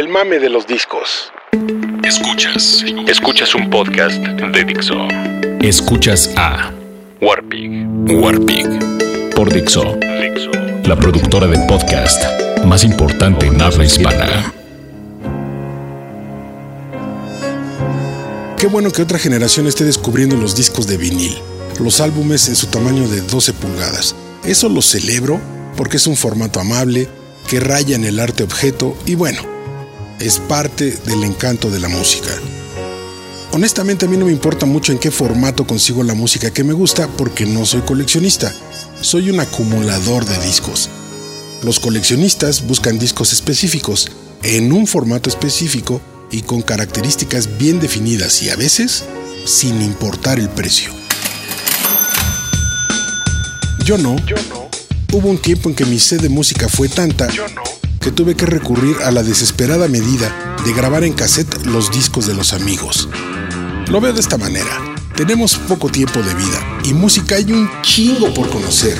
El mame de los discos. Escuchas. Escuchas un podcast de Dixo. Escuchas a Warpig. Warpig. Por Dixo. Dixo. La productora de podcast más importante en habla hispana. Qué bueno que otra generación esté descubriendo los discos de vinil, los álbumes en su tamaño de 12 pulgadas. Eso lo celebro porque es un formato amable, que raya en el arte objeto y bueno, es parte del encanto de la música. Honestamente a mí no me importa mucho en qué formato consigo la música que me gusta porque no soy coleccionista, soy un acumulador de discos. Los coleccionistas buscan discos específicos, en un formato específico y con características bien definidas y a veces sin importar el precio. Yo no. Yo no. Hubo un tiempo en que mi sed de música fue tanta que tuve que recurrir a la desesperada medida de grabar en cassette los discos de los amigos. Lo veo de esta manera. Tenemos poco tiempo de vida y música hay un chingo por conocer.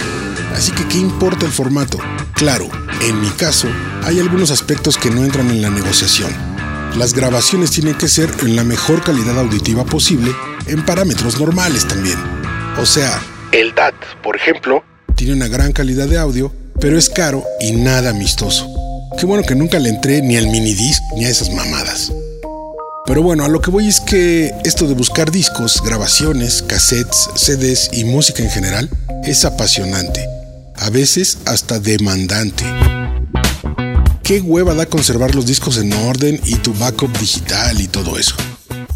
Así que, ¿qué importa el formato? Claro, en mi caso, hay algunos aspectos que no entran en la negociación. Las grabaciones tienen que ser en la mejor calidad auditiva posible, en parámetros normales también. O sea, el DAT, por ejemplo, tiene una gran calidad de audio, pero es caro y nada amistoso. Qué bueno que nunca le entré ni al minidisc ni a esas mamadas. Pero bueno, a lo que voy es que esto de buscar discos, grabaciones, cassettes, CDs y música en general es apasionante, a veces hasta demandante. Qué hueva da conservar los discos en orden y tu backup digital y todo eso.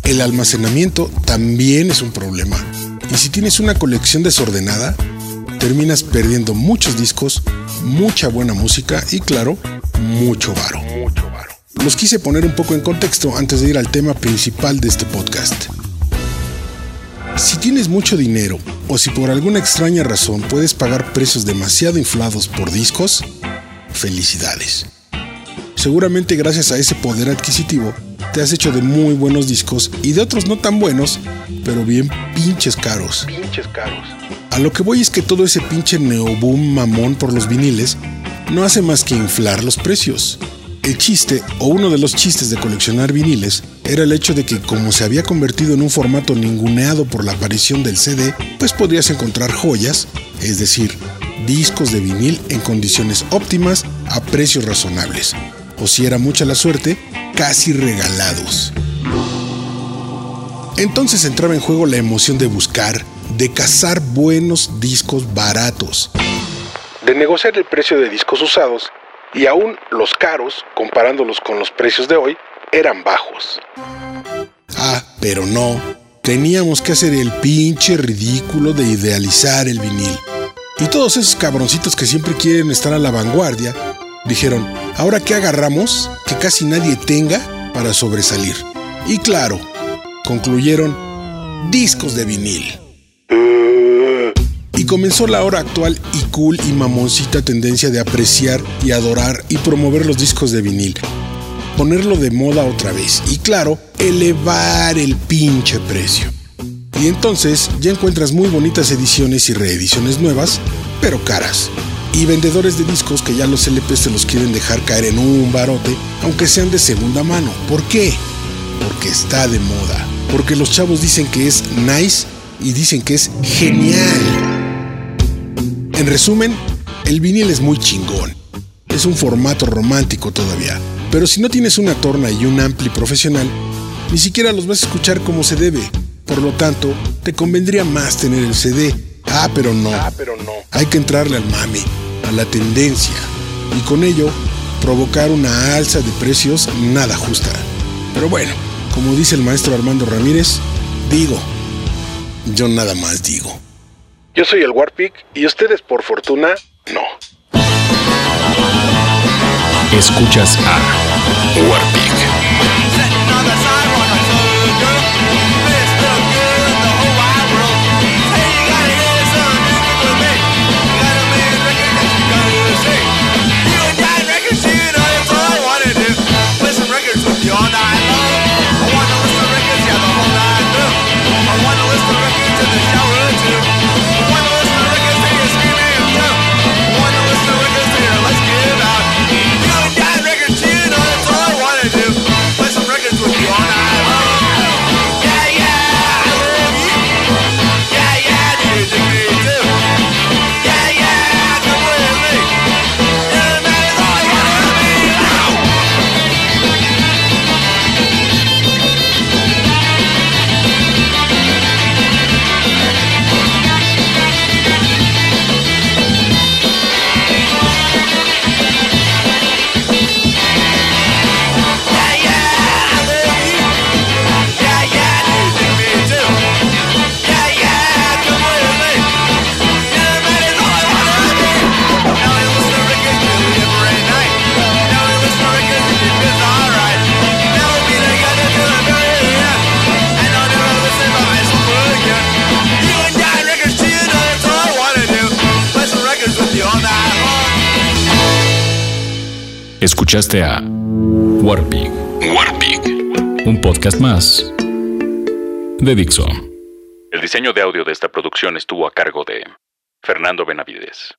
El almacenamiento también es un problema. Y si tienes una colección desordenada, terminas perdiendo muchos discos, mucha buena música y claro, mucho varo. Los quise poner un poco en contexto antes de ir al tema principal de este podcast. Si tienes mucho dinero o si por alguna extraña razón puedes pagar precios demasiado inflados por discos, felicidades. Seguramente gracias a ese poder adquisitivo te has hecho de muy buenos discos y de otros no tan buenos, pero bien pinches caros. Pinches caros. A lo que voy es que todo ese pinche neoboom mamón por los viniles no hace más que inflar los precios. El chiste, o uno de los chistes de coleccionar viniles, era el hecho de que como se había convertido en un formato ninguneado por la aparición del CD, pues podrías encontrar joyas, es decir, discos de vinil en condiciones óptimas a precios razonables, o si era mucha la suerte, casi regalados. Entonces entraba en juego la emoción de buscar, de cazar buenos discos baratos, de negociar el precio de discos usados y aún los caros, comparándolos con los precios de hoy, eran bajos. Ah, pero no, teníamos que hacer el pinche ridículo de idealizar el vinil. Y todos esos cabroncitos que siempre quieren estar a la vanguardia, dijeron, ¿ahora qué agarramos que casi nadie tenga para sobresalir? Y claro, concluyeron, discos de vinil. Y comenzó la hora actual y cool y mamoncita tendencia de apreciar y adorar y promover los discos de vinil. Ponerlo de moda otra vez y claro, elevar el pinche precio. Y entonces ya encuentras muy bonitas ediciones y reediciones nuevas, pero caras. Y vendedores de discos que ya los LP se los quieren dejar caer en un barote, aunque sean de segunda mano. ¿Por qué? Porque está de moda. Porque los chavos dicen que es nice y dicen que es genial. En resumen, el vinil es muy chingón. Es un formato romántico todavía. Pero si no tienes una torna y un ampli profesional, ni siquiera los vas a escuchar como se debe. Por lo tanto, te convendría más tener el CD. Ah, pero no. Ah, pero no. Hay que entrarle al mame, a la tendencia. Y con ello, provocar una alza de precios nada justa. Pero bueno, como dice el maestro Armando Ramírez, digo, yo nada más digo. Yo soy el Warpig y ustedes por fortuna no. Escuchas a Warpig. Escuchaste a Warpig. Warpig. Un podcast más de Dixo. El diseño de audio de esta producción estuvo a cargo de Fernando Benavides.